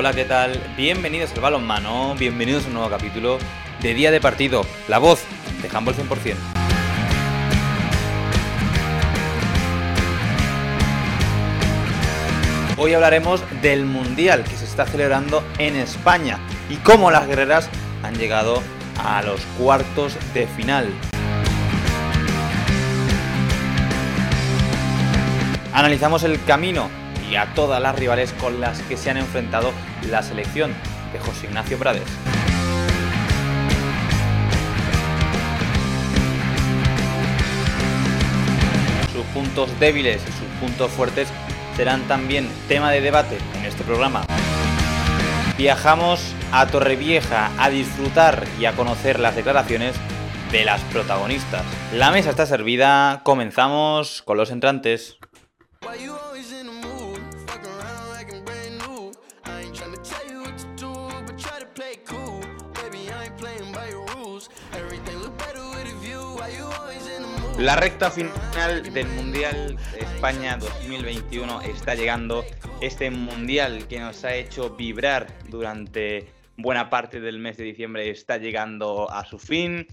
Hola, ¿qué tal? Bienvenidos al balonmano, bienvenidos a un nuevo capítulo de Día de Partido, la voz de Handball 100%. Hoy hablaremos del Mundial que se está celebrando en España y cómo las guerreras han llegado a los cuartos de final. Analizamos el camino y a todas las rivales con las que se han enfrentado la selección de José Ignacio Prades. Sus puntos débiles y sus puntos fuertes serán también tema de debate en este programa. Viajamos a Torrevieja a disfrutar y a conocer las declaraciones de las protagonistas. La mesa está servida, comenzamos con los entrantes. La recta final del Mundial España 2021 está llegando. Este Mundial que nos ha hecho vibrar durante buena parte del mes de diciembre está llegando a su fin.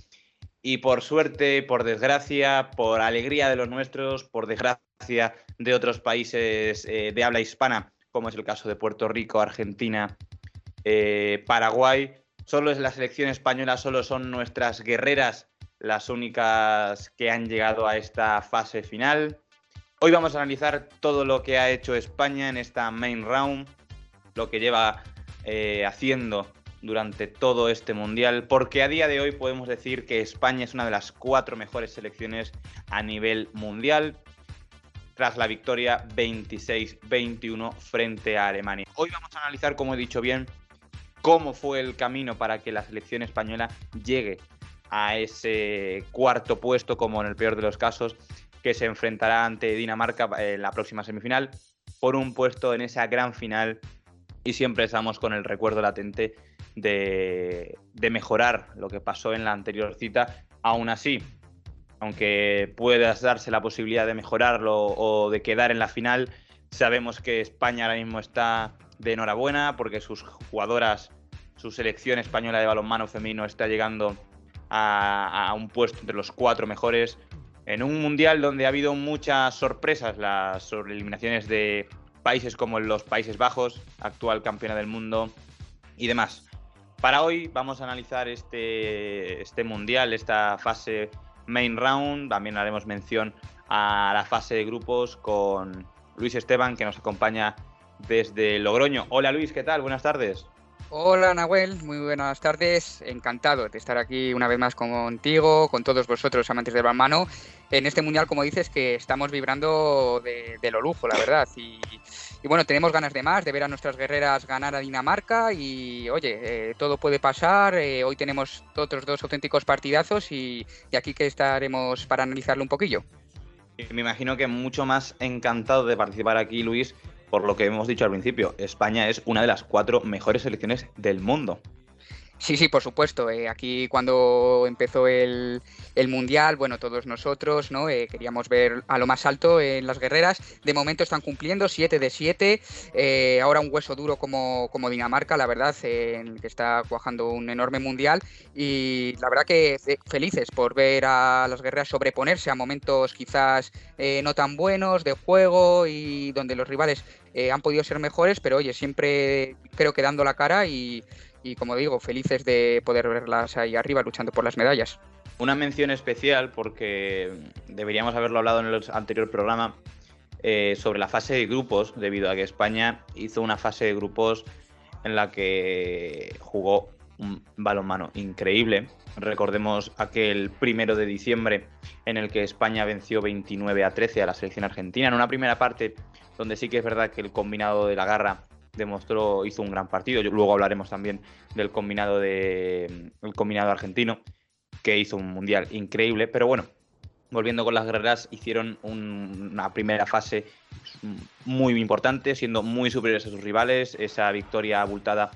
Y por suerte, por desgracia, por alegría de los nuestros, por desgracia de otros países eh, de habla hispana, como es el caso de Puerto Rico, Argentina, eh, Paraguay, solo es la selección española, solo son nuestras guerreras las únicas que han llegado a esta fase final. Hoy vamos a analizar todo lo que ha hecho España en esta main round, lo que lleva eh, haciendo durante todo este mundial, porque a día de hoy podemos decir que España es una de las cuatro mejores selecciones a nivel mundial, tras la victoria 26-21 frente a Alemania. Hoy vamos a analizar, como he dicho bien, cómo fue el camino para que la selección española llegue a ese cuarto puesto, como en el peor de los casos, que se enfrentará ante Dinamarca en la próxima semifinal, por un puesto en esa gran final. Y siempre estamos con el recuerdo latente de, mejorar lo que pasó en la anterior cita. Aún así, aunque puedas darse la posibilidad de mejorarlo o de quedar en la final, sabemos que España ahora mismo está de enhorabuena porque sus jugadoras, su selección española de balonmano femenino está llegando a, un puesto entre los cuatro mejores en un mundial donde ha habido muchas sorpresas, las eliminaciones de países como los Países Bajos, actual campeona del mundo y demás. Para hoy vamos a analizar este, este mundial, esta fase main round. También haremos mención a la fase de grupos con Luis Esteban, que nos acompaña desde Logroño. Hola Luis, ¿qué tal? Buenas tardes. Hola Nahuel, muy buenas tardes. Encantado de estar aquí una vez más contigo, con todos vosotros amantes del balmano, en este mundial, como dices, que estamos vibrando de, lo lujo, la verdad. Y, bueno, tenemos ganas de más, de ver a nuestras guerreras ganar a Dinamarca. Y oye, eh, todo puede pasar. Eh, hoy tenemos otros dos auténticos partidazos y, y aquí que estaremos para analizarlo un poquillo. Me imagino que mucho más encantado de participar aquí, Luis, por lo que hemos dicho al principio, España es una de las cuatro mejores selecciones del mundo. Sí, sí, por supuesto. Eh, aquí cuando empezó el, Mundial, bueno, todos nosotros ¿no? Eh, queríamos ver a lo más alto en las guerreras. De momento están cumpliendo 7 de 7. Eh, ahora un hueso duro como, como Dinamarca, la verdad, que está cuajando un enorme Mundial. Y la verdad que felices por ver a las guerreras sobreponerse a momentos quizás no tan buenos de juego y donde los rivales han podido ser mejores, pero oye, siempre creo que dando la cara y y como digo, felices de poder verlas ahí arriba luchando por las medallas. Una mención especial porque deberíamos haberlo hablado en el anterior programa eh, sobre la fase de grupos, debido a que España hizo una fase de grupos en la que jugó un balonmano increíble. Recordemos aquel primero de diciembre en el que España venció 29 a 13 a la selección argentina. En una primera parte donde sí que es verdad que el combinado de la garra demostró, hizo un gran partido. Luego hablaremos también del combinado de el combinado argentino, que hizo un mundial increíble. Pero bueno, volviendo con las guerreras, hicieron una primera fase muy importante, siendo muy superiores a sus rivales. Esa victoria abultada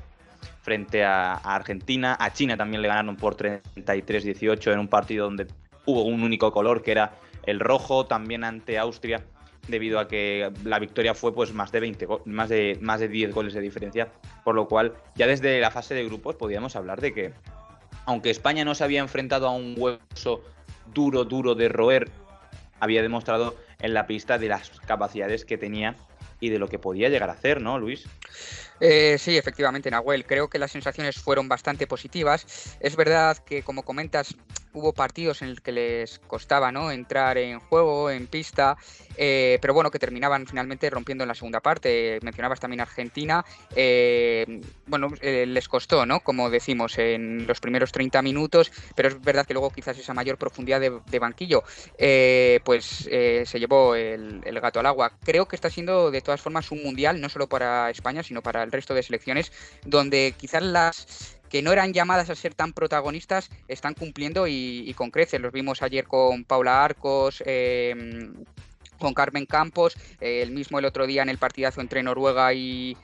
frente a, a Argentina. A China también le ganaron por 33-18 en un partido donde hubo un único color que era el rojo. También ante Austria debido a que la victoria fue pues más de 20 más de más de 10 goles de diferencia, por lo cual ya desde la fase de grupos podíamos hablar de que aunque España no se había enfrentado a un hueso duro duro de roer, había demostrado en la pista de las capacidades que tenía y de lo que podía llegar a hacer, ¿no, Luis? Eh, sí, efectivamente, Nahuel. Creo que las sensaciones fueron bastante positivas. Es verdad que, como comentas, hubo partidos en los que les costaba ¿no? entrar en juego, en pista, eh, pero bueno, que terminaban finalmente rompiendo en la segunda parte. Mencionabas también Argentina. Eh, bueno, les costó, ¿no? Como decimos, en los primeros 30 minutos, pero es verdad que luego quizás esa mayor profundidad de, banquillo, pues se llevó el, el gato al agua. Creo que está siendo de todas formas un mundial, no solo para España, sino para el resto de selecciones, donde quizás las que no eran llamadas a ser tan protagonistas están cumpliendo y, con creces. Los vimos ayer con Paula Arcos. Eh, con Carmen Campos, el mismo el otro día en el partidazo entre Noruega y,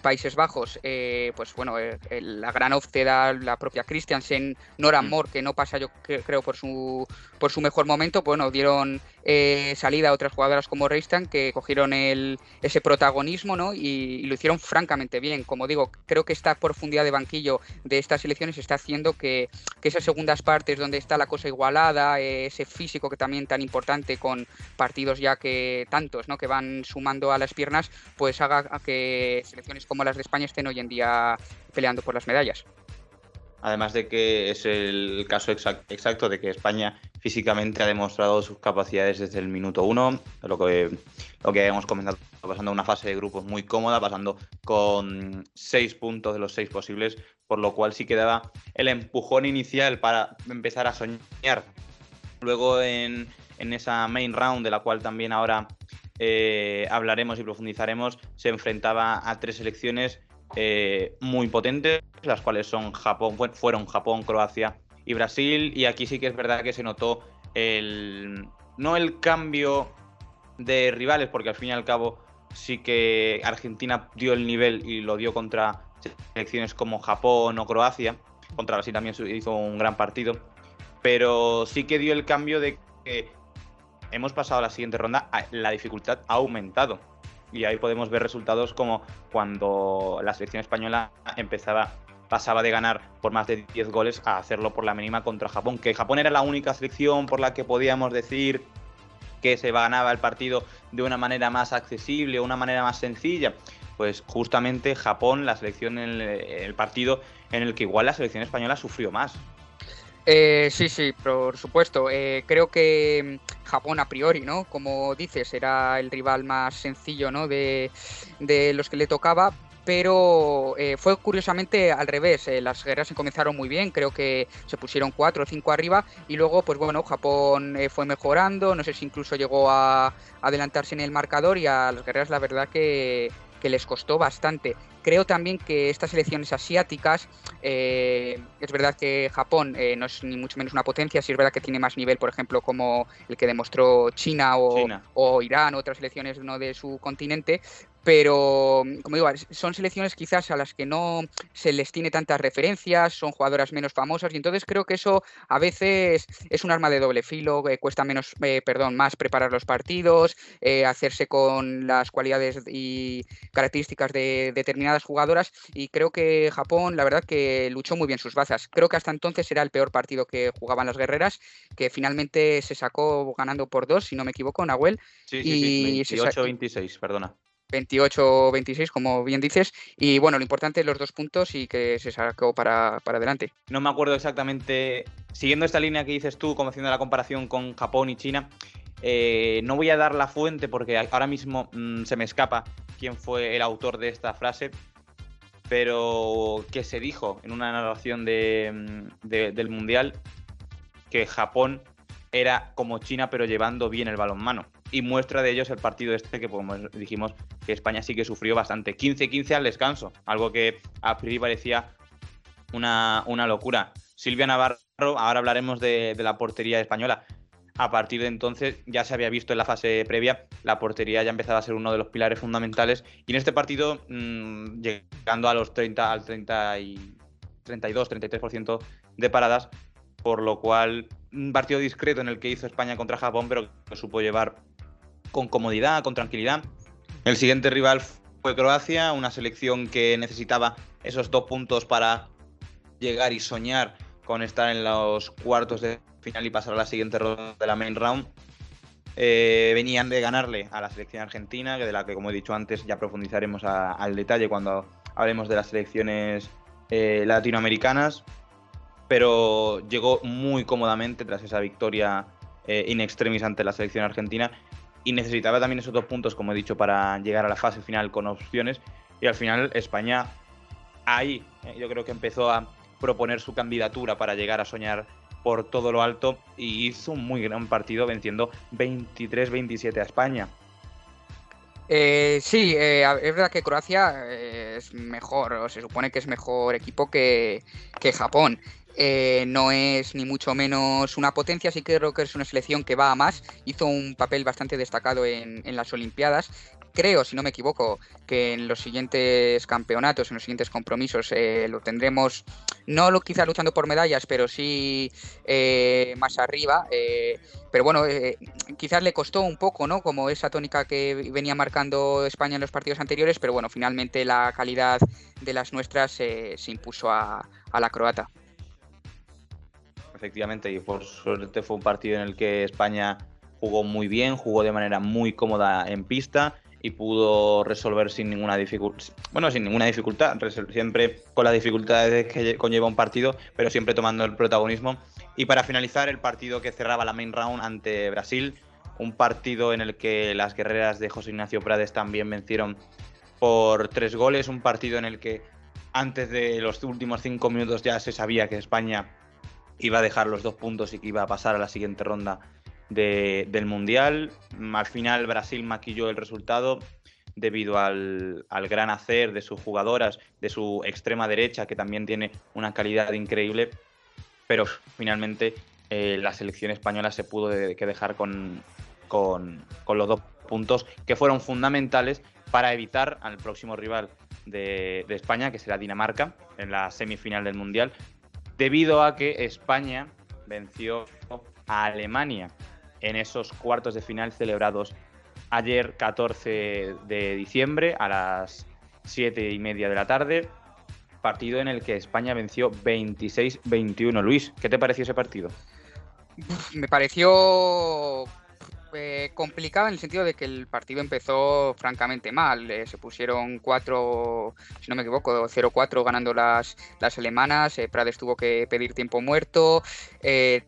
Países Bajos, eh, pues bueno, la gran off la propia Christiansen, Nora mm. Moore, que no pasa yo creo por su, por su mejor momento, bueno, dieron eh, salida a otras jugadoras como Reistan que cogieron el, ese protagonismo ¿no? y, lo hicieron francamente bien. Como digo, creo que esta profundidad de banquillo de estas elecciones está haciendo que, esas segundas partes donde está la cosa igualada, eh, ese físico que también tan importante con partidos ya que tantos ¿no? que van sumando a las piernas, pues haga que selecciones como las de España estén hoy en día peleando por las medallas. Además de que es el caso exacto de que España físicamente ha demostrado sus capacidades desde el minuto uno, lo que, lo que hemos comentado, pasando una fase de grupos muy cómoda, pasando con seis puntos de los seis posibles, por lo cual sí quedaba el empujón inicial para empezar a soñar. Luego en, esa main round, de la cual también ahora eh, hablaremos y profundizaremos, se enfrentaba a tres selecciones eh, muy potentes, las cuales son Japón, fueron Japón, Croacia y Brasil. Y aquí sí que es verdad que se notó el. no el cambio de rivales, porque al fin y al cabo sí que Argentina dio el nivel y lo dio contra selecciones como Japón o Croacia. Contra Brasil también hizo un gran partido. Pero sí que dio el cambio de que hemos pasado a la siguiente ronda, la dificultad ha aumentado y ahí podemos ver resultados como cuando la selección española empezaba pasaba de ganar por más de 10 goles a hacerlo por la mínima contra Japón, que Japón era la única selección por la que podíamos decir que se ganaba el partido de una manera más accesible, una manera más sencilla. Pues justamente Japón, la selección en el partido en el que igual la selección española sufrió más. Eh, sí, sí, por supuesto. Eh, creo que mm, Japón a priori, ¿no? Como dices, era el rival más sencillo, ¿no? De, los que le tocaba, pero eh, fue curiosamente al revés. las guerras se comenzaron muy bien, creo que se pusieron cuatro o cinco arriba y luego, pues bueno, Japón fue mejorando, no sé si incluso llegó a adelantarse en el marcador y a las guerreras la verdad que, que les costó bastante. Creo también que estas elecciones asiáticas, eh, es verdad que Japón eh, no es ni mucho menos una potencia, sí es verdad que tiene más nivel, por ejemplo, como el que demostró China o, o Irán, otras elecciones ¿no? de su continente, pero como digo, son selecciones quizás a las que no se les tiene tantas referencias, son jugadoras menos famosas y entonces creo que eso a veces es un arma de doble filo, eh, cuesta menos, eh, perdón, más preparar los partidos, eh, hacerse con las cualidades y características de determinadas jugadoras y creo que Japón, la verdad que luchó muy bien sus bazas. Creo que hasta entonces era el peor partido que jugaban las guerreras, que finalmente se sacó ganando por dos, si no me equivoco, Nahuel. Sí, sí, sí, 28-26, perdona. 28-26, como bien dices. Y bueno, lo importante los dos puntos y que se sacó para, adelante. No me acuerdo exactamente, siguiendo esta línea que dices tú, como haciendo la comparación con Japón y China, eh, no voy a dar la fuente porque ahora mismo mm, se me escapa quién fue el autor de esta frase, pero que se dijo en una narración mm, del Mundial que Japón era como China pero llevando bien el balonmano y muestra de ellos el partido este que como dijimos que España sí que sufrió bastante. 15-15 al descanso, algo que a priori parecía una, locura. Silvia Navarro, ahora hablaremos de, la portería española. A partir de entonces ya se había visto en la fase previa, la portería ya empezaba a ser uno de los pilares fundamentales. Y en este partido, mm, llegando a los 30, al 30 y 32, 33% de paradas, por lo cual un partido discreto en el que hizo España contra Japón, pero que supo llevar con comodidad, con tranquilidad. El siguiente rival fue Croacia, una selección que necesitaba esos dos puntos para llegar y soñar con estar en los cuartos de final y pasar a la siguiente ronda de la main round. Eh, venían de ganarle a la selección argentina, de la que, como he dicho antes, ya profundizaremos al detalle cuando hablemos de las selecciones eh, latinoamericanas. Pero llegó muy cómodamente tras esa victoria eh, in extremis ante la selección argentina y necesitaba también esos dos puntos, como he dicho, para llegar a la fase final con opciones. Y al final España ahí eh, yo creo que empezó a proponer su candidatura para llegar a soñar por todo lo alto y hizo un muy gran partido venciendo 23-27 a España. Eh, sí, eh, es verdad que Croacia es mejor, o se supone que es mejor equipo que, que Japón. Eh, no es ni mucho menos una potencia, sí que creo que es una selección que va a más. Hizo un papel bastante destacado en, las Olimpiadas. Creo, si no me equivoco, que en los siguientes campeonatos, en los siguientes compromisos, eh, lo tendremos, no lo quizás luchando por medallas, pero sí eh, más arriba. pero bueno, quizás le costó un poco, ¿no? Como esa tónica que venía marcando España en los partidos anteriores, pero bueno, finalmente la calidad de las nuestras se impuso a la croata efectivamente, y por suerte fue un partido en el que España jugó muy bien, jugó de manera muy cómoda en pista y pudo resolver sin ninguna dificultad, bueno, sin ninguna dificultad, siempre con las dificultades que conlleva un partido, pero siempre tomando el protagonismo. Y para finalizar, el partido que cerraba la main round ante Brasil, un partido en el que las guerreras de José Ignacio Prades también vencieron por tres goles, un partido en el que antes de los últimos cinco minutos ya se sabía que España iba a dejar los dos puntos y que iba a pasar a la siguiente ronda del Mundial. Al final Brasil maquilló el resultado debido al, gran hacer de sus jugadoras, de su extrema derecha, que también tiene una calidad increíble, pero finalmente eh, la selección española se pudo que dejar con, los dos puntos que fueron fundamentales para evitar al próximo rival de, de España, que será Dinamarca, en la semifinal del Mundial, debido a que España venció a Alemania en esos cuartos de final celebrados ayer 14 de diciembre a las 7 y media de la tarde, partido en el que España venció 26-21. Luis, ¿qué te pareció ese partido? Me pareció eh, en el sentido de que el partido empezó francamente mal. Eh, se pusieron 4, si no me equivoco, 0-4 ganando las, las alemanas. Eh, Prades tuvo que pedir tiempo muerto.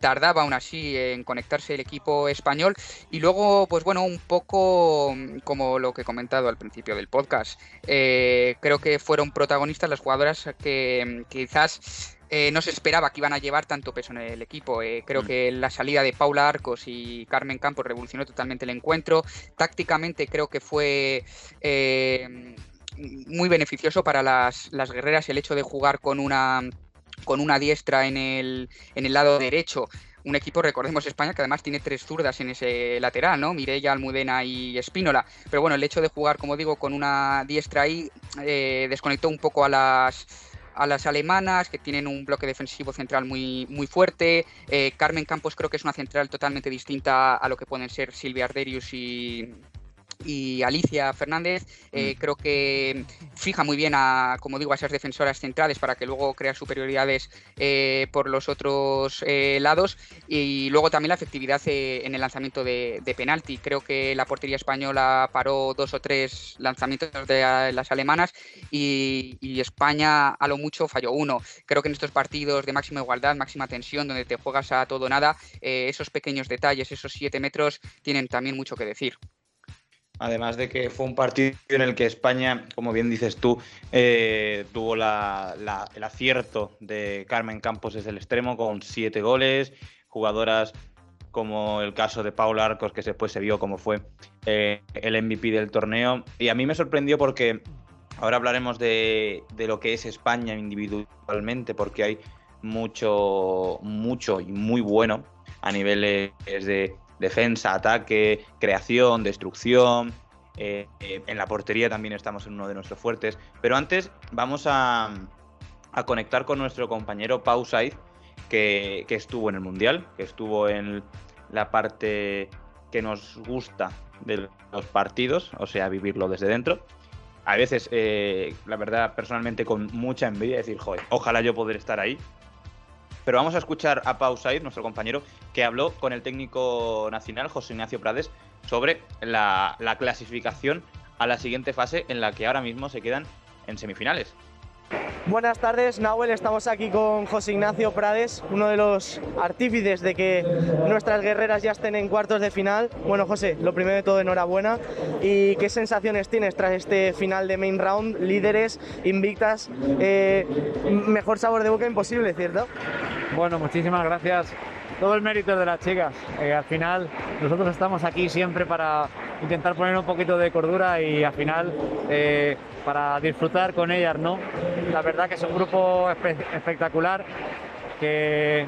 tardaba aún así en conectarse el equipo español. Y luego, pues bueno, un poco como lo que he comentado al principio del podcast. creo que fueron protagonistas las jugadoras que quizás eh, no se esperaba que iban a llevar tanto peso en el equipo. Eh, creo mm. que la salida de Paula Arcos y Carmen Campos revolucionó totalmente el encuentro. Tácticamente creo que fue eh, muy beneficioso para las, guerreras el hecho de jugar con una, con una diestra en el, en el lado derecho un equipo, recordemos España, que además tiene tres zurdas en ese lateral, ¿no? Mireia, Almudena y Espínola. Pero bueno, el hecho de jugar, como digo, con una diestra ahí desconectó un poco a las a las alemanas, que tienen un bloque defensivo central muy, muy fuerte. Eh, Carmen Campos creo que es una central totalmente distinta a lo que pueden ser Silvia Arderius y, y Alicia Fernández. Eh, mm. Creo que fija muy bien a, como digo, a esas defensoras centrales para que luego crea superioridades eh, por los otros eh, lados. Y luego también la efectividad en el lanzamiento de, penalti. Creo que la portería española paró dos o tres lanzamientos de las alemanas y, y España a lo mucho falló uno. Creo que en estos partidos de máxima igualdad, máxima tensión, donde te juegas a todo nada, esos pequeños detalles, esos siete metros, tienen también mucho que decir. Además de que fue un partido en el que España, como bien dices tú, eh, tuvo el acierto de Carmen Campos desde el extremo con siete goles, jugadoras como el caso de Paula Arcos, que después se vio como fue eh, el MVP del torneo. Y a mí me sorprendió porque ahora hablaremos de, de lo que es España individualmente, porque hay mucho, mucho y muy bueno a niveles de defensa, ataque, creación, destrucción. Eh, eh, en la portería también estamos en uno de nuestros fuertes. Pero antes vamos a, conectar con nuestro compañero Pau Saiz, que, estuvo en el Mundial, que estuvo en la parte que nos gusta de los partidos, o sea, vivirlo desde dentro. A veces, eh, la verdad, personalmente con mucha envidia, decir, joder, ojalá yo poder estar ahí. Pero vamos a escuchar a Pau Said, nuestro compañero, que habló con el técnico nacional, José Ignacio Prades, sobre la, la clasificación a la siguiente fase en la que ahora mismo se quedan en semifinales. Buenas tardes, Nahuel. Estamos aquí con José Ignacio Prades, uno de los artífices de que nuestras guerreras ya estén en cuartos de final. Bueno, José, lo primero de todo, enhorabuena. ¿Y qué sensaciones tienes tras este final de main round? Líderes, invictas, eh, mejor sabor de boca imposible, ¿cierto? Bueno, muchísimas gracias. Todo el mérito de las chicas. Eh, al final, nosotros estamos aquí siempre para intentar poner un poquito de cordura y al final eh, para disfrutar con ellas, ¿no? La verdad que es un grupo espectacular que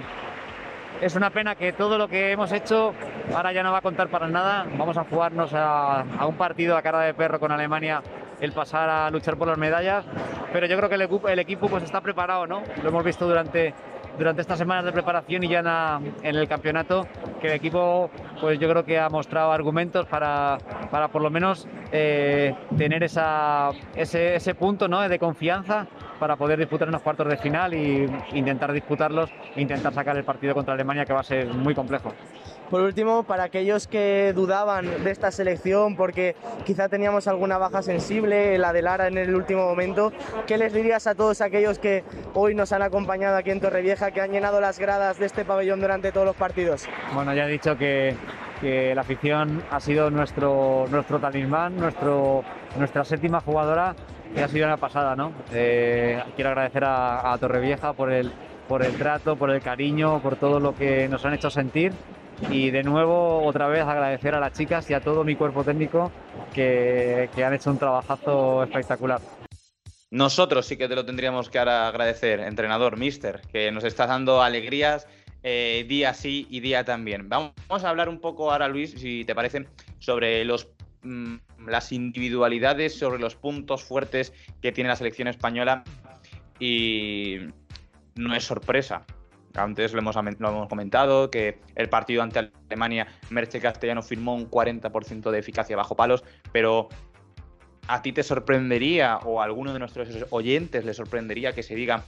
es una pena que todo lo que hemos hecho ahora ya no va a contar para nada. Vamos a jugarnos a, un partido a cara de perro con Alemania el pasar a luchar por las medallas, pero yo creo que el, el equipo pues está preparado, ¿no? Lo hemos visto durante durante estas semanas de preparación y ya en, el campeonato, que el equipo, pues yo creo que ha mostrado argumentos para, para por lo menos eh, tener esa, ese, ese punto ¿no? de confianza para poder disputar unos cuartos de final e intentar disputarlos e intentar sacar el partido contra Alemania, que va a ser muy complejo. Por último, para aquellos que dudaban de esta selección porque quizá teníamos alguna baja sensible, la de Lara en el último momento, ¿qué les dirías a todos aquellos que hoy nos han acompañado aquí en Torrevieja, que han llenado las gradas de este pabellón durante todos los partidos? Bueno, ya he dicho que, la afición ha sido nuestro, nuestro talismán, nuestro, nuestra séptima jugadora, que ha sido una pasada, ¿no? Eh, quiero agradecer a, a Torrevieja por el, por el trato, por el cariño, por todo lo que nos han hecho sentir y de nuevo, otra vez, agradecer a las chicas y a todo mi cuerpo técnico que, han hecho un trabajazo espectacular. Nosotros sí que te lo tendríamos que agradecer, entrenador, mister, que nos está dando alegrías eh, día sí y día también. Vamos a hablar un poco ahora, Luis, si te parece, sobre mm, las individualidades, sobre los puntos fuertes que tiene la selección española. Y no es sorpresa, antes lo hemos, comentado, que el partido ante Alemania, Merche Castellano firmó un 40% de eficacia bajo palos, pero ¿a ti te sorprendería o a alguno de nuestros oyentes le sorprendería que se diga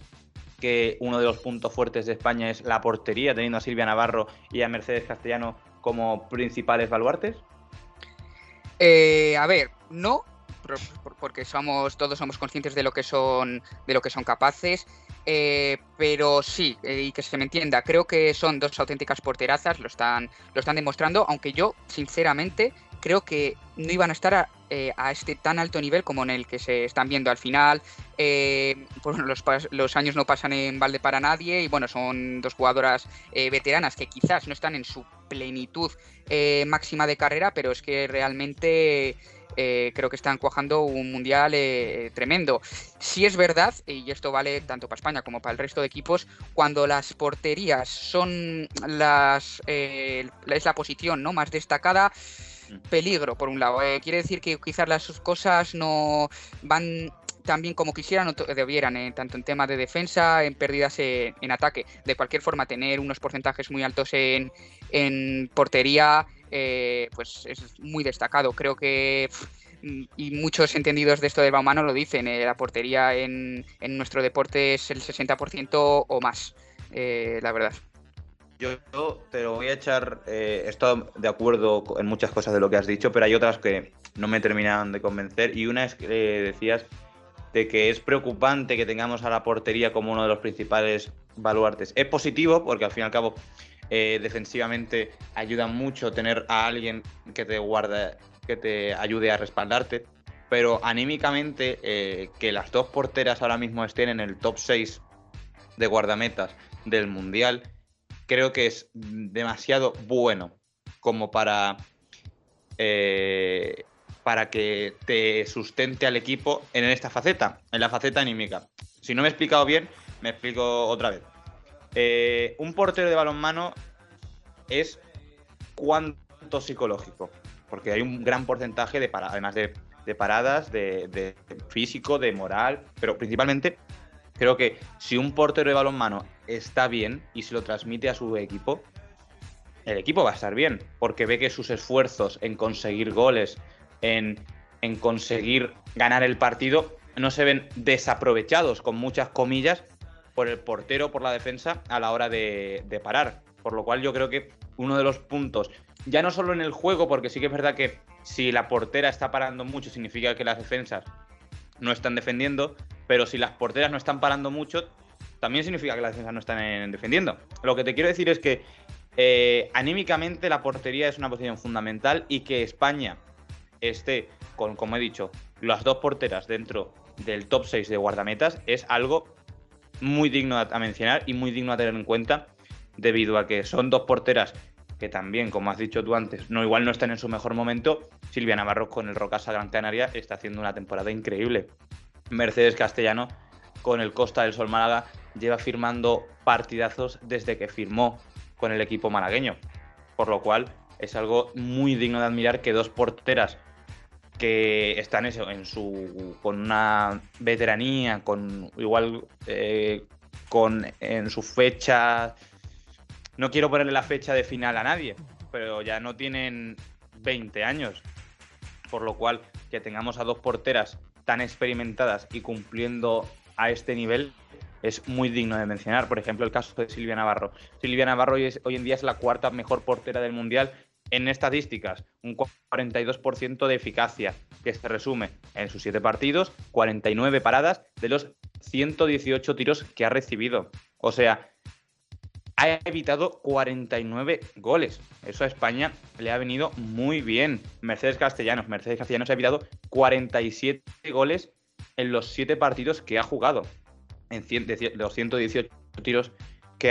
que uno de los puntos fuertes de España es la portería, teniendo a Silvia Navarro y a Mercedes Castellano como principales baluartes? Eh, a ver, no, porque somos todos somos conscientes de lo que son de lo que son capaces eh, pero sí, eh, y que se me entienda, creo que son dos auténticas porterazas, lo están, lo están demostrando, aunque yo, sinceramente, creo que no iban a estar a, eh, este tan alto nivel como en el que se están viendo al final. pues los, los, años no pasan en balde para nadie y bueno, son dos jugadoras veteranas que quizás no están en su plenitud máxima de carrera, pero es que realmente eh, creo que están cuajando un mundial eh, tremendo. Si es verdad, y esto vale tanto para España como para el resto de equipos, cuando las porterías son las eh, es la posición no más destacada, peligro por un lado. quiere decir que quizás las cosas no van tan bien como quisieran o debieran, tanto en tema de defensa, en pérdidas en, ataque. De cualquier forma, tener unos porcentajes muy altos en, en portería eh, pues es muy destacado. Creo que y muchos entendidos de esto del balonmano lo dicen, eh, la portería en, nuestro deporte es el 60% o más, eh, la verdad. Yo, te lo voy a echar, eh, estoy de acuerdo en muchas cosas de lo que has dicho, pero hay otras que no me terminan de convencer y una es que decías de que es preocupante que tengamos a la portería como uno de los principales baluartes. Es positivo porque al fin y al cabo eh, defensivamente ayuda mucho tener a alguien que te guarde, que te ayude a respaldarte. Pero anímicamente, eh, que las dos porteras ahora mismo estén en el top 6 de guardametas del Mundial, creo que es demasiado bueno como para, eh, para que te sustente al equipo en esta faceta, en la faceta anímica. Si no me he explicado bien, me explico otra vez. Eh, un portero de balonmano es cuánto psicológico, porque hay un gran porcentaje de paradas, además de, paradas, de, físico, de moral, pero principalmente creo que si un portero de balonmano está bien y se lo transmite a su equipo, el equipo va a estar bien, porque ve que sus esfuerzos en conseguir goles, en, conseguir ganar el partido, no se ven desaprovechados, con muchas comillas, por el portero, por la defensa, a la hora de, de parar. Por lo cual yo creo que uno de los puntos, ya no solo en el juego, porque sí que es verdad que si la portera está parando mucho, significa que las defensas no están defendiendo, pero si las porteras no están parando mucho, también significa que las defensas no están defendiendo. Lo que te quiero decir es que eh, anímicamente la portería es una posición fundamental y que España esté con, como he dicho, las dos porteras dentro del top 6 de guardametas es algo muy digno a mencionar y muy digno a tener en cuenta debido a que son dos porteras que también, como has dicho tú antes, no igual no están en su mejor momento. Silvia Navarro con el Rocasa Gran Canaria está haciendo una temporada increíble. Mercedes Castellano con el Costa del Sol Málaga lleva firmando partidazos desde que firmó con el equipo malagueño. Por lo cual es algo muy digno de admirar que dos porteras que están eso, en su, con una veteranía, con igual eh, con en su fecha no quiero ponerle la fecha de final a nadie, pero ya no tienen 20 años. Por lo cual, que tengamos a dos porteras tan experimentadas y cumpliendo a este nivel es muy digno de mencionar. Por ejemplo, el caso de Silvia Navarro. Silvia Navarro hoy, hoy en día es la cuarta mejor portera del Mundial en estadísticas, un 42% de eficacia, que se resume en sus siete partidos, 49 paradas de los 118 tiros que ha recibido. O sea, ha evitado 49 goles. Eso a España le ha venido muy bien. Mercedes Castellanos. Mercedes Castellanos ha evitado 47 goles en los 7 partidos que ha jugado. En los 118 tiros que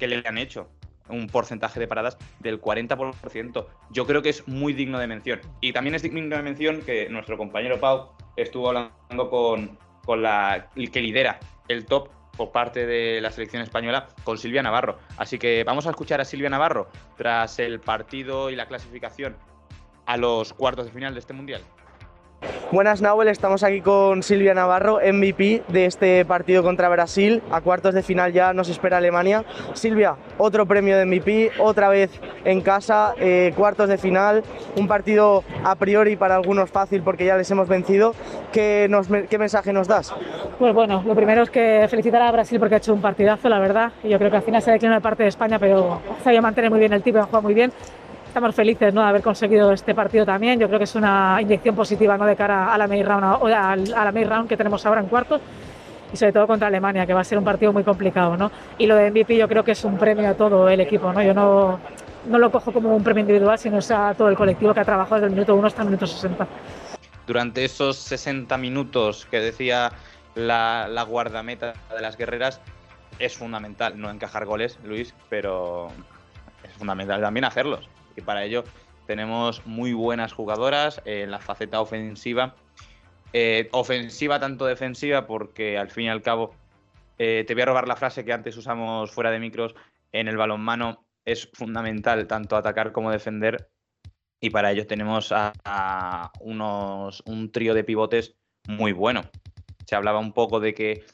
le han hecho. Un porcentaje de paradas del 40%. Yo creo que es muy digno de mención. Y también es digno de mención que nuestro compañero Pau estuvo hablando con, con la que lidera el top por parte de la selección española con Silvia Navarro. Así que vamos a escuchar a Silvia Navarro tras el partido y la clasificación a los cuartos de final de este Mundial. Buenas Nahuel, estamos aquí con Silvia Navarro, MVP de este partido contra Brasil. A cuartos de final ya nos espera Alemania. Silvia, otro premio de MVP, otra vez en casa, eh, cuartos de final. Un partido a priori para algunos fácil porque ya les hemos vencido. ¿Qué, mensaje nos das? Pues bueno, lo primero es que felicitar a Brasil porque ha hecho un partidazo, la verdad. Y yo creo que al final se ha declinado de parte de España, pero sabido mantener muy bien el tipo, ha jugado muy bien estamos felices ¿no? de haber conseguido este partido también. Yo creo que es una inyección positiva ¿no? de cara a la main round, a la main round que tenemos ahora en cuartos y sobre todo contra Alemania, que va a ser un partido muy complicado. ¿no? Y lo de MVP yo creo que es un premio a todo el equipo. ¿no? Yo no, no lo cojo como un premio individual, sino a todo el colectivo que ha trabajado desde el minuto 1 hasta el minuto 60. Durante esos 60 minutos que decía la, la guardameta de las guerreras, es fundamental no encajar goles, Luis, pero es fundamental también hacerlos y para ello tenemos muy buenas jugadoras en la faceta ofensiva. Eh, ofensiva tanto defensiva porque al fin y al cabo eh, te voy a robar la frase que antes usamos fuera de micros en el balonmano es fundamental tanto atacar como defender y para ello tenemos a, unos un trío de pivotes muy bueno. Se hablaba un poco de que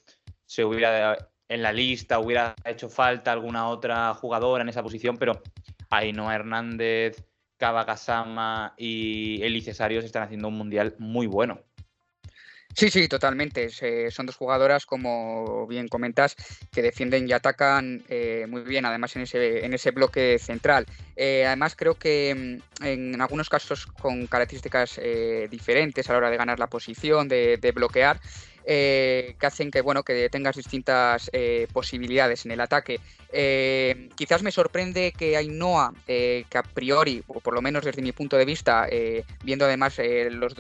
se hubiera en la lista hubiera hecho falta alguna otra jugadora en esa posición, pero Ainhoa Hernández, Cava Gasama y Eli Cesarios están haciendo un mundial muy bueno. Sí, sí, totalmente. son dos jugadoras, como bien comentas, que defienden y atacan eh, muy bien, además en ese, en ese bloque central. Eh, además, creo que mm, en algunos casos con características eh, diferentes a la hora de ganar la posición, de, de bloquear, eh, que hacen que bueno que tengas distintas eh, posibilidades en el ataque. Eh, quizás me sorprende que Ainhoa, que a priori, o por lo menos desde mi punto de vista, viendo además los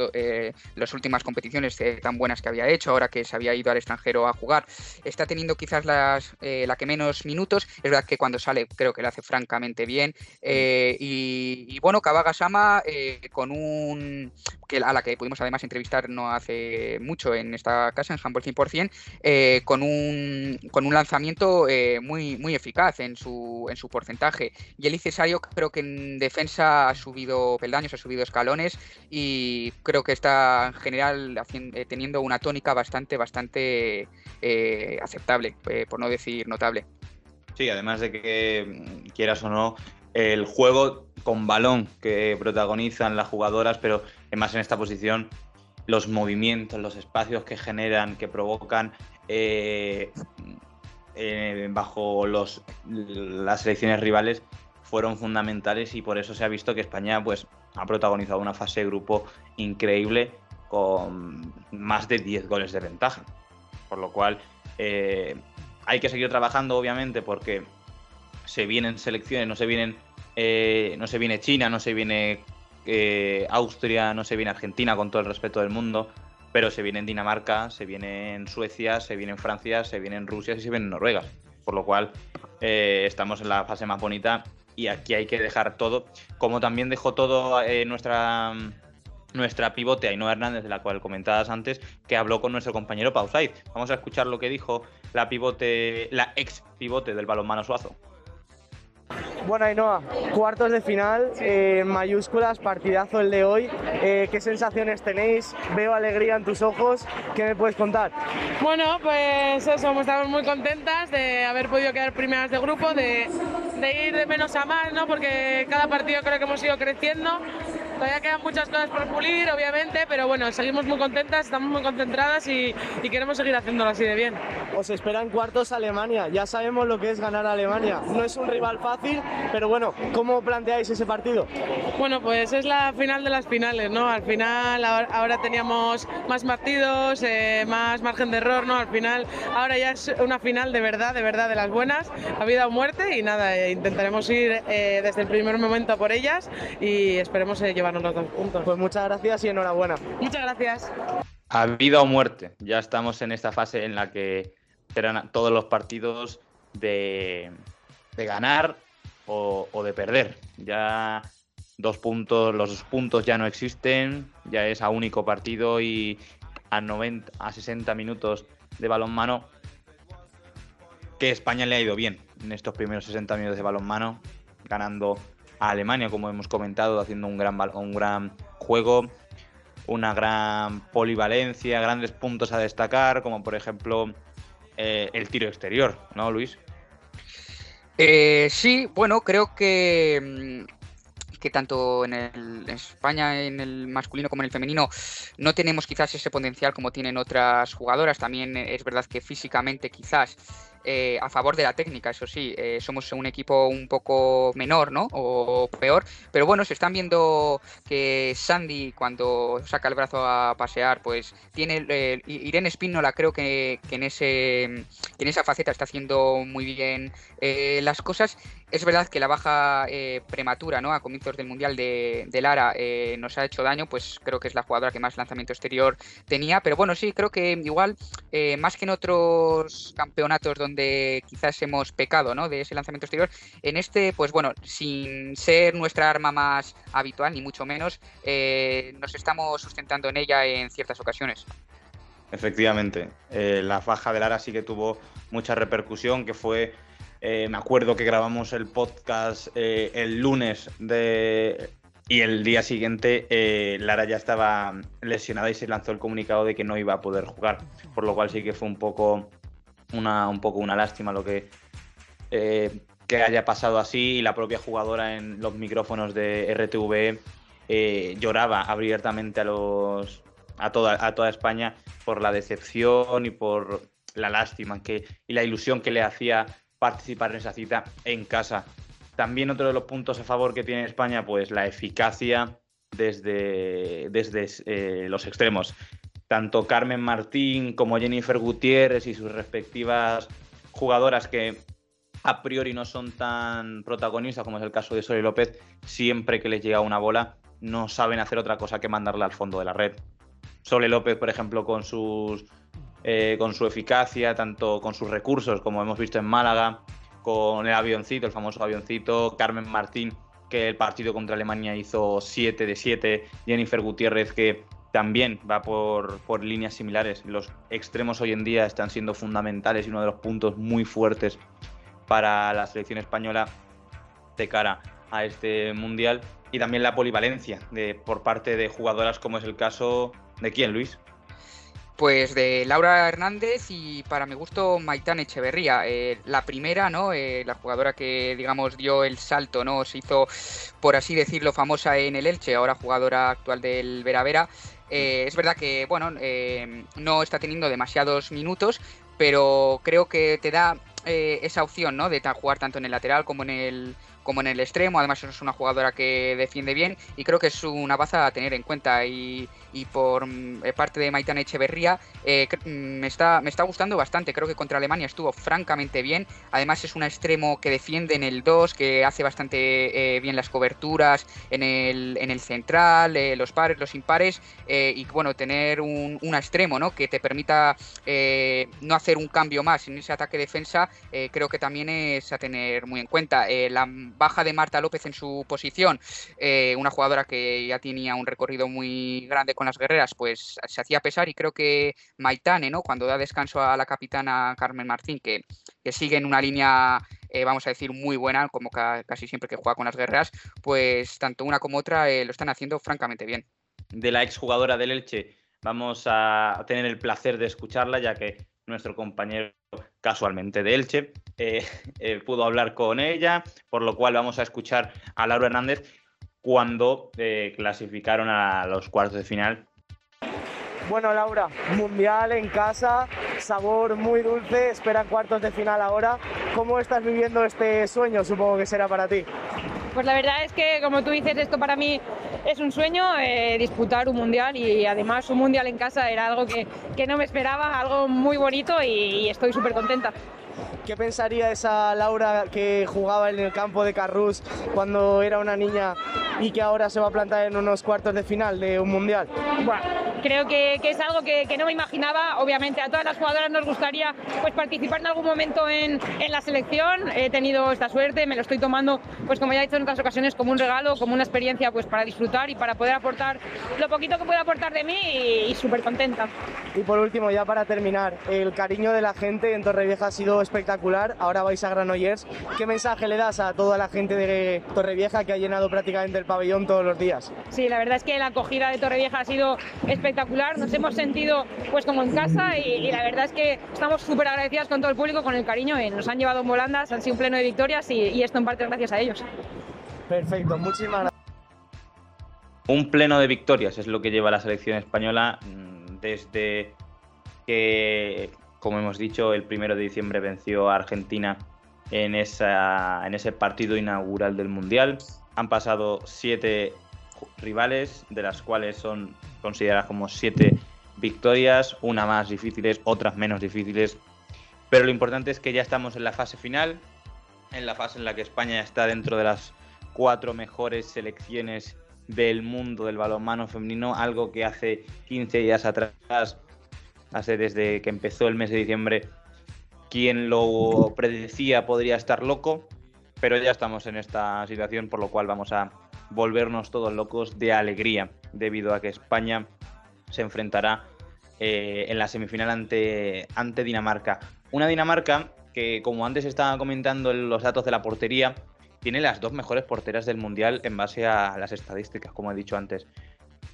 las últimas competiciones tan buenas que había hecho, ahora que se había ido al extranjero a jugar, está teniendo quizás las, la que menos minutos. Es verdad que cuando sale creo que lo hace francamente bien. Y, bueno, Kabagasama con un... Que, a la que pudimos además entrevistar no hace mucho en esta casa, en Handball 100%, eh, con, un, con un lanzamiento eh, muy, muy eficaz en su, en su porcentaje. Y el Cesario creo que en defensa ha subido peldaños, ha subido escalones y creo que está en general eh, teniendo una tónica bastante, bastante aceptable, por no decir notable. Sí, además de que quieras o no, el juego con balón que protagonizan las jugadoras, pero más en esta posición los movimientos, los espacios que generan, que provocan eh, eh, bajo los, las selecciones rivales fueron fundamentales y por eso se ha visto que España pues, ha protagonizado una fase de grupo increíble con más de 10 goles de ventaja. Por lo cual eh, hay que seguir trabajando, obviamente, porque se vienen selecciones, no se vienen, no se viene China, no se viene Austria, no se viene Argentina, con todo el respeto del mundo, pero se viene en Dinamarca, se viene en Suecia, se viene en Francia, se viene en Rusia y se viene en Noruega. Por lo cual eh, estamos en la fase más bonita y aquí hay que dejar todo, como también dejó todo eh, nuestra nuestra pivote Ainhoa Hernández, de la cual comentabas antes, que habló con nuestro compañero Pausaid. Vamos a escuchar lo que dijo la pivote, la ex pivote del balonmano Suazo. Bueno, Ainhoa, cuartos de final, eh, mayúsculas, partidazo el de hoy. Eh, ¿Qué sensaciones tenéis? Veo alegría en tus ojos. ¿Qué me puedes contar? Bueno, pues eso, estamos muy contentas de haber podido quedar primeras de grupo, de, de ir de menos a más, ¿no? Porque cada partido creo que hemos ido creciendo Todavía quedan muchas cosas por pulir, obviamente, pero bueno, seguimos muy contentas, estamos muy concentradas y, queremos seguir haciéndolo así de bien. Os esperan cuartos Alemania, ya sabemos lo que es ganar a Alemania. No es un rival fácil, pero bueno, ¿cómo planteáis ese partido? Bueno, pues es la final de las finales, ¿no? Al final ahora teníamos más partidos, eh, más margen de error, ¿no? Al final ahora ya es una final de verdad, de verdad, de las buenas, a vida o muerte y nada, eh, intentaremos ir eh, desde el primer momento por ellas y esperemos llevar pues muchas gracias y enhorabuena. Muchas gracias. A vida o muerte. Ya estamos en esta fase en la que serán todos los partidos de, ganar o, de perder. Ya dos puntos, los dos puntos ya no existen, ya es a único partido y a 90, a 60 minutos de balonmano que España le ha ido bien en estos primeros 60 minutos de balonmano, ganando Alemania, como hemos comentado, haciendo un gran, un gran juego, una gran polivalencia, grandes puntos a destacar, como por ejemplo eh, el tiro exterior, ¿no, Luis? Eh, sí, bueno, creo que mm, que tanto en, el, España, en el masculino como en el femenino, no tenemos quizás ese potencial como tienen otras jugadoras. También es verdad que físicamente quizás eh, a favor de la técnica, eso sí, eh, somos un equipo un poco menor, ¿no? O peor, pero bueno, se están viendo que Sandy cuando saca el brazo a pasear, pues tiene eh, Irene Espínola creo que, que, en ese en esa faceta está haciendo muy bien las cosas es verdad que la baja eh, prematura ¿no? a comienzos del Mundial de, Lara eh, nos ha hecho daño, pues creo que es la jugadora que más lanzamiento exterior tenía, pero bueno, sí, creo que igual, eh, más que en otros campeonatos donde quizás hemos pecado ¿no? de ese lanzamiento exterior, en este, pues bueno, sin ser nuestra arma más habitual, ni mucho menos, nos estamos sustentando en ella en ciertas ocasiones. Efectivamente, la baja de Lara sí que tuvo mucha repercusión, que fue eh, me acuerdo que grabamos el podcast eh, el lunes de... y el día siguiente eh, Lara ya estaba lesionada y se lanzó el comunicado de que no iba a poder jugar. Por lo cual sí que fue un poco una, un poco una lástima lo que, que haya pasado así y la propia jugadora en los micrófonos de RTV lloraba abiertamente a los a toda, a toda España por la decepción y por la lástima que, y la ilusión que le hacía participar en esa cita en casa. También otro de los puntos a favor que tiene España, pues la eficacia desde, desde eh, los extremos. Tanto Carmen Martín como Jennifer Gutiérrez y sus respectivas jugadoras que a priori no son tan protagonistas como es el caso de Sole López, siempre que les llega una bola no saben hacer otra cosa que mandarla al fondo de la red. Sole López, por ejemplo, con sus eh, con su eficacia, tanto con sus recursos, como hemos visto en Málaga, con el avioncito, el famoso avioncito, Carmen Martín, que el partido contra Alemania hizo 7 de 7, Jennifer Gutiérrez, que también va por, por, líneas similares. Los extremos hoy en día están siendo fundamentales y uno de los puntos muy fuertes para la selección española de cara a este mundial. Y también la polivalencia de, por parte de jugadoras como es el caso de quién, Luis. Pues de Laura Hernández y para mi gusto Maitán Echeverría. Eh, la primera, ¿no? Eh, la jugadora que, digamos, dio el salto, ¿no? Se hizo, por así decirlo, famosa en el Elche, ahora jugadora actual del Vera Vera. Eh, es verdad que, bueno, no está teniendo demasiados minutos, pero creo que te da esa opción, ¿no? De jugar tanto en el lateral como en el como en el extremo. Además es una jugadora que defiende bien y creo que es una baza a tener en cuenta. Y, por mm, eh, parte de Maitán Echeverría eh, mm, me, está, me está gustando bastante. Creo que contra Alemania estuvo francamente bien. Además es un extremo que defiende en el 2, que hace bastante eh, bien las coberturas en el, en el central, los pares, los impares. y bueno, tener un, extremo ¿no? que te permita no hacer un cambio más en ese ataque-defensa, creo que también es a tener muy en cuenta. la baja de Marta López en su posición, eh, una jugadora que ya tenía un recorrido muy grande con las guerreras, pues se hacía pesar y creo que Maitane, ¿no? cuando da descanso a la capitana Carmen Martín, que, sigue en una línea eh, vamos a decir, muy buena, como casi siempre que juega con las guerreras, pues tanto una como otra eh, lo están haciendo francamente bien. De la exjugadora del Elche, vamos a tener el placer de escucharla, ya que nuestro compañero casualmente de Elche, eh, eh, pudo hablar con ella, por lo cual vamos a escuchar a Laura Hernández cuando eh, clasificaron a los cuartos de final. Bueno, Laura, mundial en casa, sabor muy dulce, esperan cuartos de final ahora. ¿Cómo estás viviendo este sueño? Supongo que será para ti. Pues la verdad es que, como tú dices, esto para mí es un sueño, eh, disputar un mundial y además un mundial en casa era algo que, no me esperaba, algo muy bonito y, estoy súper contenta. ¿Qué pensaría esa Laura que jugaba en el campo de Carrús cuando era una niña y que ahora se va a plantar en unos cuartos de final de un mundial? creo que, es algo que, no me imaginaba. Obviamente a todas las jugadoras nos gustaría pues, participar en algún momento en, la selección. He tenido esta suerte, me lo estoy tomando, pues como ya he dicho en otras ocasiones, como un regalo, como una experiencia pues, para disfrutar y para poder aportar lo poquito que pueda aportar de mí y, súper contenta. Y por último, ya para terminar, el cariño de la gente en Torrevieja ha sido espectacular. Ahora vais a Granollers. ¿Qué mensaje le das a toda la gente de Torrevieja que ha llenado prácticamente el pabellón todos los días? Sí, la verdad es que la acogida de Torrevieja ha sido espectacular nos hemos sentido pues como en casa y, la verdad es que estamos súper agradecidas con todo el público, con el cariño, y nos han llevado en volandas, han sido un pleno de victorias y, esto en parte gracias a ellos. Perfecto, muchísimas gracias. Un pleno de victorias es lo que lleva la selección española mm, desde que, como hemos dicho, el primero de diciembre venció a Argentina en, esa, en ese partido inaugural del Mundial. Han pasado siete rivales, de las cuales son consideradas como siete victorias, una más difíciles, otras menos difíciles. Pero lo importante es que ya estamos en la fase final, en la fase en la que España está dentro de las cuatro mejores selecciones del mundo del balonmano femenino, algo que hace 15 días atrás, hace desde que empezó el mes de diciembre, quien lo predecía podría estar loco, pero ya estamos en esta situación, por lo cual vamos a volvernos todos locos de alegría, debido a que España se enfrentará eh, en la semifinal ante, ante Dinamarca. Una Dinamarca que, como antes estaba comentando en los datos de la portería, tiene las dos mejores porteras del Mundial en base a las estadísticas, como he dicho antes.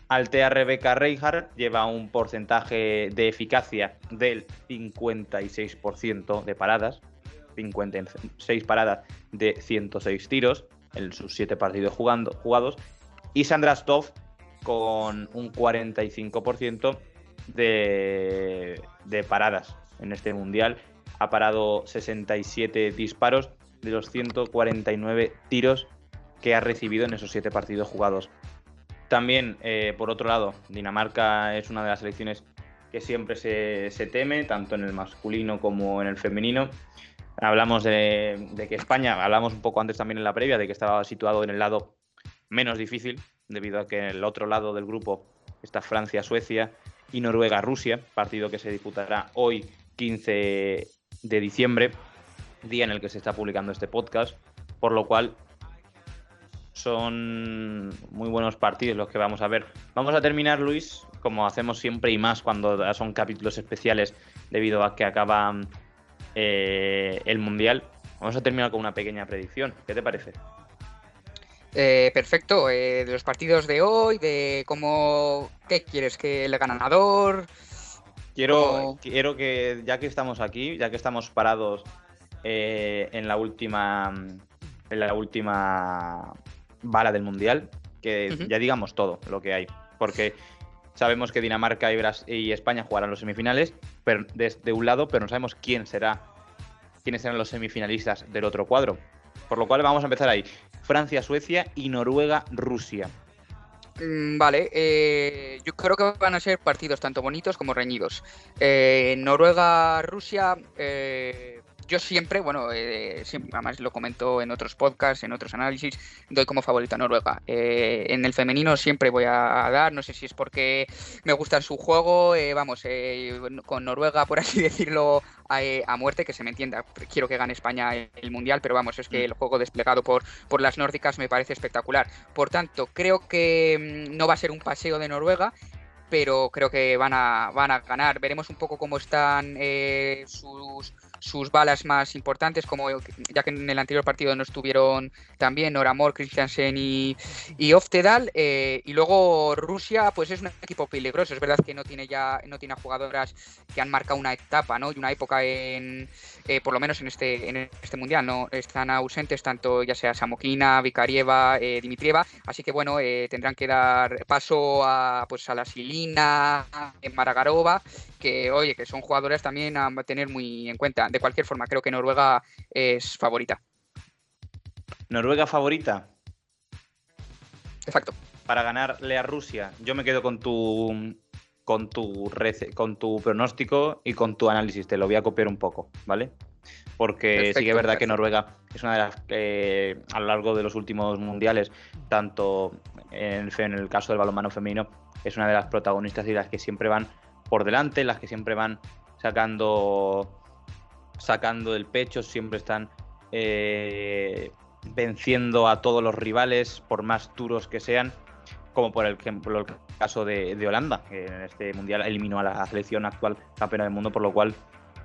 Altea Rebeca Reinhardt lleva un porcentaje de eficacia del 56% de paradas, 56 paradas de 106 tiros en sus 7 partidos jugando, jugados, y Sandra Stoff con un 45% de, de paradas en este mundial. Ha parado 67 disparos de los 149 tiros que ha recibido en esos 7 partidos jugados. También, eh, por otro lado, Dinamarca es una de las selecciones que siempre se, se, teme, tanto en el masculino como en el femenino. Hablamos de, que España, hablamos un poco antes también en la previa, de que estaba situado en el lado menos difícil, debido a que en el otro lado del grupo está Francia, Suecia y Noruega, Rusia, partido que se disputará hoy 15 de diciembre, día en el que se está publicando este podcast, por lo cual son muy buenos partidos los que vamos a ver. Vamos a terminar, Luis, como hacemos siempre y más cuando son capítulos especiales, debido a que acaban eh, el Mundial. Vamos a terminar con una pequeña predicción. ¿Qué te parece? Eh, perfecto. Eh, de los partidos de hoy, de cómo... ¿Qué quieres? ¿Que el ganador? Quiero, quiero que, ya que estamos aquí, ya que estamos parados eh, en la última en la última bala del mundial, que ya digamos todo lo que hay. Porque sabemos que Dinamarca y, España jugarán los semifinales pero desde un lado, pero no sabemos quién será, quiénes serán los semifinalistas del otro cuadro. Por lo cual vamos a empezar ahí. Francia, Suecia y Noruega, Rusia. Mm, vale, eh, yo creo que van a ser partidos tanto bonitos como reñidos. Eh, Noruega, Rusia, eh, yo siempre, bueno, eh, siempre, además lo comento en otros podcasts, en otros análisis, doy como favorita a Noruega. Eh, en el femenino siempre voy a, dar, no sé si es porque me gusta su juego, eh, vamos, con Noruega, por así decirlo, a, muerte, que se me entienda. Quiero que gane España el Mundial, pero vamos, es que el juego desplegado por, por las nórdicas me parece espectacular. Por tanto, creo que mm, no va a ser un paseo de Noruega, pero creo que van a, van a ganar. Veremos un poco cómo están sus sus balas más importantes, como ya que en el anterior partido no estuvieron también Nora Mor, Christiansen y, y Oftedal. Eh, y luego Rusia, pues es un equipo peligroso. Es verdad que no tiene ya no tiene jugadoras que han marcado una etapa ¿no? y una época en, eh, por lo menos en este, en este mundial. no Están ausentes tanto ya sea Samokina, Vikarieva, eh, Dimitrieva. Así que bueno, tendrán que dar paso a, pues, a la Silina, Maragarova, que oye, que son jugadoras también a tener muy en cuenta de cualquier forma, creo que Noruega es favorita. ¿Noruega favorita? Exacto. Para ganarle a Rusia, yo me quedo con tu con tu con tu pronóstico y con tu análisis. Te lo voy a copiar un poco, ¿vale? Porque sí que es verdad que Noruega es una de las que a lo largo de los últimos mundiales, tanto en, en el caso del balonmano femenino, es una de las protagonistas y las que siempre van por delante, las que siempre van sacando sacando del pecho, siempre están eh, venciendo a todos los rivales, por más duros que sean, como por ejemplo el caso de, Holanda, que en este mundial eliminó a la selección actual campeona del mundo, por lo cual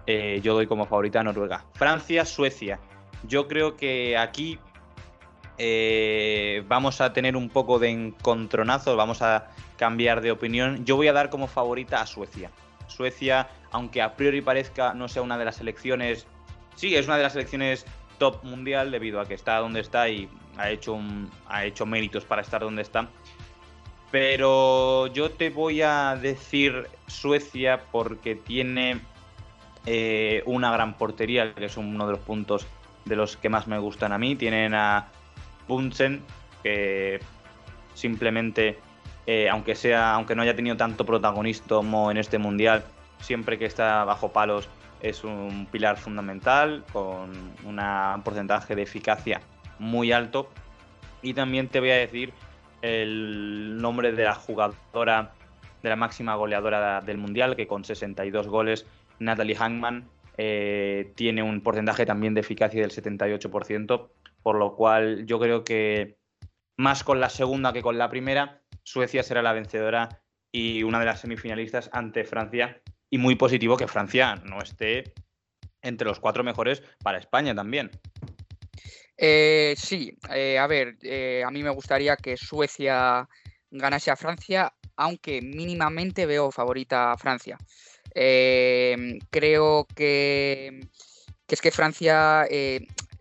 eh, yo doy como favorita a Noruega. Francia, Suecia. Yo creo que aquí eh, vamos a tener un poco de encontronazo, vamos a cambiar de opinión. Yo voy a dar como favorita a Suecia. Suecia, aunque a priori parezca no sea una de las selecciones, sí, es una de las selecciones top mundial debido a que está donde está y ha hecho, ha hecho méritos para estar donde está. Pero yo te voy a decir Suecia porque tiene eh, una gran portería, que es uno de los puntos de los que más me gustan a mí. Tienen a Bunsen, que simplemente eh, aunque sea, aunque no haya tenido tanto protagonismo en este mundial, siempre que está bajo palos es un pilar fundamental con un porcentaje de eficacia muy alto. Y también te voy a decir el nombre de la jugadora, de la máxima goleadora del mundial, que con 62 goles, Natalie Hangman, eh, tiene un porcentaje también de eficacia del 78%, por lo cual yo creo que más con la segunda que con la primera, Suecia será la vencedora y una de las semifinalistas ante Francia. Y muy positivo que Francia no esté entre los cuatro mejores para España también. Eh, sí, eh, a ver, eh, a mí me gustaría que Suecia ganase a Francia, aunque mínimamente veo favorita a Francia. creo que, que, es que Francia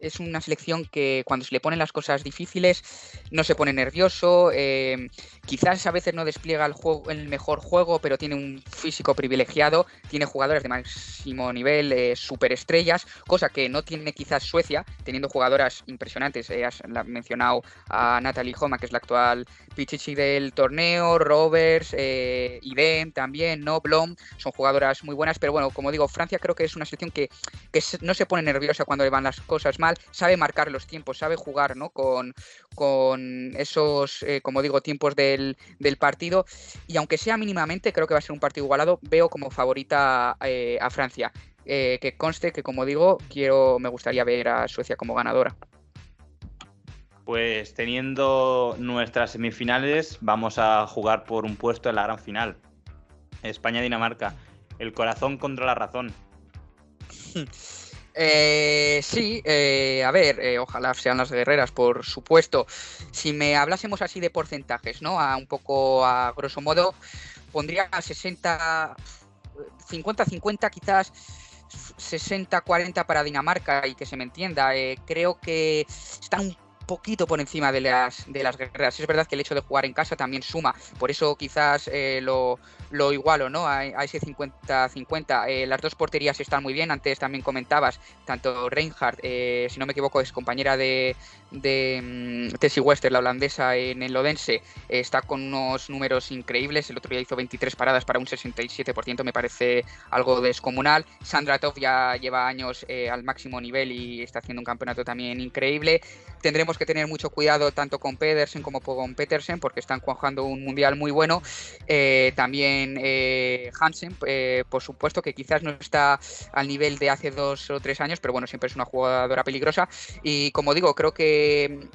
es una selección que cuando se le ponen las cosas difíciles no se pone nervioso, eh, quizás a veces no despliega el, juego, el mejor juego, pero tiene un físico privilegiado, tiene jugadores de máximo nivel, eh, superestrellas, cosa que no tiene quizás Suecia, teniendo jugadoras impresionantes. Eh, has mencionado a Natalie Homa, que es la actual Pichichi del torneo, Roberts, eh, Idem también, ¿no? Blom, son jugadoras muy buenas, pero bueno, como digo, Francia creo que es una selección que, que no se pone nerviosa cuando le van las cosas mal, sabe marcar los tiempos, sabe jugar, ¿no? Con, con esos, eh, como digo, tiempos del, partido. Y aunque sea mínimamente, creo que va a ser un partido igualado, veo como favorita eh, a Francia. Eh, que conste que, como digo, quiero, me gustaría ver a Suecia como ganadora. Pues teniendo nuestras semifinales, vamos a jugar por un puesto en la gran final. España-Dinamarca. El corazón contra la razón. Eh, sí, eh, a ver, eh, ojalá sean las guerreras, por supuesto. Si me hablásemos así de porcentajes, ¿no? A un poco a grosso modo, pondría a 60, 50-50 quizás 60-40 para Dinamarca y que se me entienda, eh, creo que están un poquito por encima de las, de las guerreras. Es verdad que el hecho de jugar en casa también suma, por eso quizás eh, lo, lo igualo, ¿no? A, ese 50-50. Eh, las dos porterías están muy bien, antes también comentabas, tanto Reinhardt, eh, si no me equivoco, es compañera de, de mm, Tessie Wester, la holandesa en el Odense, está con unos números increíbles, el otro día hizo 23 paradas para un 67%, me parece algo descomunal. Sandra Toff ya lleva años al máximo nivel y está haciendo un campeonato también increíble. Tendremos que tener mucho cuidado tanto con Pedersen como con Petersen porque están jugando un mundial muy bueno. Eh, también eh, Hansen, eh, por supuesto, que quizás no está al nivel de hace dos o tres años, pero bueno, siempre es una jugadora peligrosa. Y como digo, creo que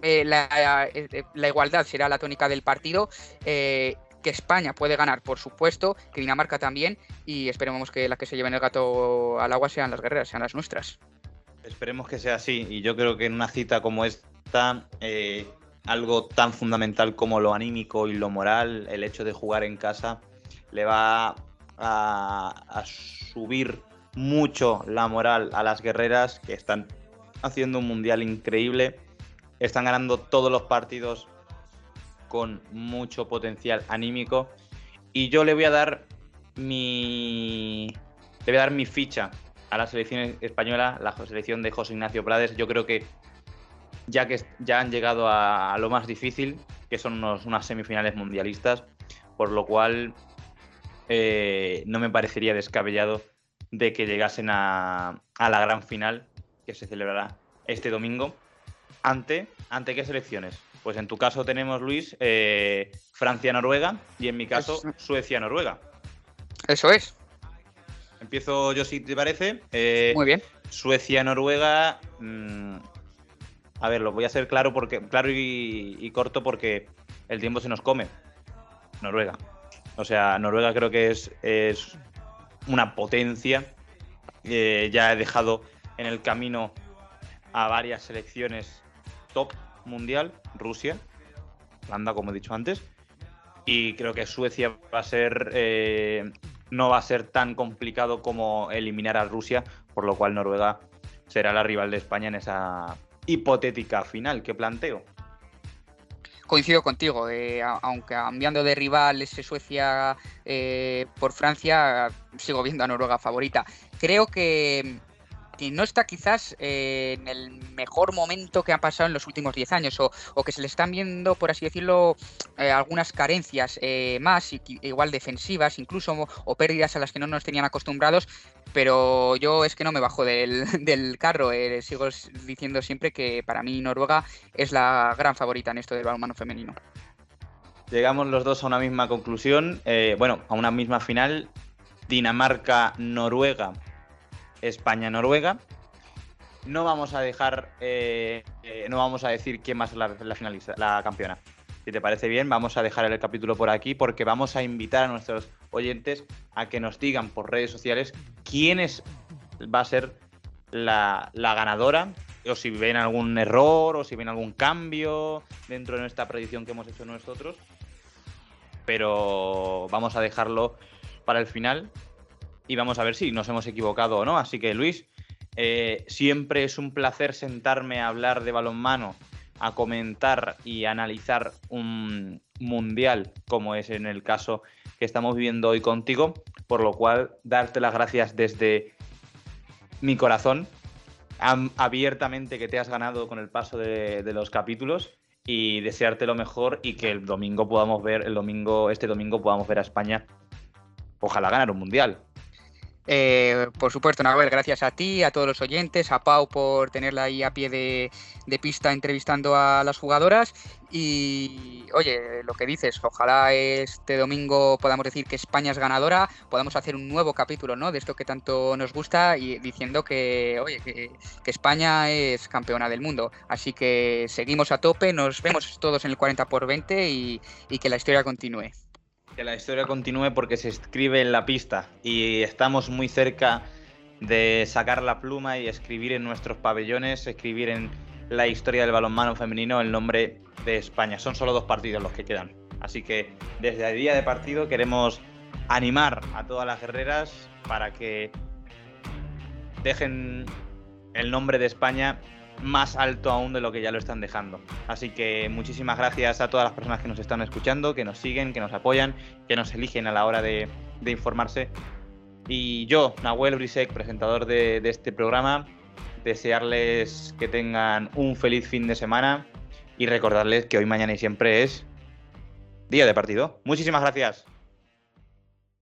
la, la, igualdad será la tónica del partido. que España puede ganar, por supuesto, que Dinamarca también, y esperemos que las que se lleven el gato al agua sean las guerreras, sean las nuestras. Esperemos que sea así. Y yo creo que en una cita como esta, eh, algo tan fundamental como lo anímico y lo moral, el hecho de jugar en casa, le va a, subir mucho la moral a las guerreras que están haciendo un mundial increíble. Están ganando todos los partidos con mucho potencial anímico. Y yo le voy a dar mi. Le voy a dar mi ficha a la selección española, la selección de José Ignacio Prades, yo creo que ya que ya han llegado a, lo más difícil, que son unas semifinales mundialistas, por lo cual eh, no me parecería descabellado de que llegasen a, la gran final que se celebrará este domingo. ¿Ante, ante qué selecciones? Pues en tu caso tenemos, Luis, eh, Francia-Noruega y en mi caso Suecia-Noruega. Eso es. Empiezo yo si te parece. Eh, Muy bien. Suecia-Noruega. Mm, a ver, lo voy a hacer claro porque claro y, corto porque el tiempo se nos come. Noruega. O sea, Noruega creo que es, es una potencia. Eh, ya he dejado en el camino a varias selecciones top mundial, Rusia, Holanda, como he dicho antes. Y creo que Suecia va a ser eh, no va a ser tan complicado como eliminar a Rusia, por lo cual Noruega será la rival de España en esa hipotética final que planteo. Coincido contigo, eh, aunque cambiando de rival ese Suecia eh, por Francia, sigo viendo a Noruega favorita. Creo que no está quizás eh, en el mejor momento que ha pasado en los últimos 10 años o, que se le están viendo, por así decirlo, eh, algunas carencias eh, más, igual defensivas incluso, o, pérdidas a las que no nos tenían acostumbrados, pero yo es que no me bajo del, del carro, sigo diciendo siempre que para mí Noruega es la gran favorita en esto del balonmano femenino. Llegamos los dos a una misma conclusión, bueno, a una misma final, Dinamarca-Noruega España-Noruega. No vamos a dejar, eh, eh, no vamos a decir quién va a ser la, finalista, la campeona. Si te parece bien, vamos a dejar el capítulo por aquí porque vamos a invitar a nuestros oyentes a que nos digan por redes sociales quién va a ser la, ganadora o si ven algún error o si ven algún cambio dentro de nuestra predicción que hemos hecho nosotros. Pero vamos a dejarlo para el final y vamos a ver si nos hemos equivocado o no. Así que Luis, eh, siempre es un placer sentarme a hablar de balonmano, a comentar y analizar un mundial como es en el caso que estamos viviendo hoy contigo, por lo cual darte las gracias desde mi corazón, abiertamente que te has ganado con el paso de, de los capítulos y desearte lo mejor y que el domingo podamos ver, el domingo, este domingo podamos ver a España, ojalá ganar un mundial. Eh, por supuesto, Nahuel, gracias a ti, a todos los oyentes, a Pau por tenerla ahí a pie de, pista entrevistando a las jugadoras. Y oye, lo que dices, ojalá este domingo podamos decir que España es ganadora, podamos hacer un nuevo capítulo ¿no? de esto que tanto nos gusta y diciendo que, oye, que, España es campeona del mundo. Así que seguimos a tope, nos vemos todos en el 40 por 20 y que la historia continúe. Que la historia continúe porque se escribe en la pista y estamos muy cerca de sacar la pluma y escribir en nuestros pabellones, escribir en la historia del balonmano femenino el nombre de España. Son solo dos partidos los que quedan. Así que desde el día de partido queremos animar a todas las guerreras para que dejen el nombre de España más alto aún de lo que ya lo están dejando. Así que muchísimas gracias a todas las personas que nos están escuchando, que nos siguen, que nos apoyan, que nos eligen a la hora de, informarse. Y yo, Nahuel Brisek, presentador de, de este programa, desearles que tengan un feliz fin de semana y recordarles que hoy, mañana y siempre es día de partido. Muchísimas gracias.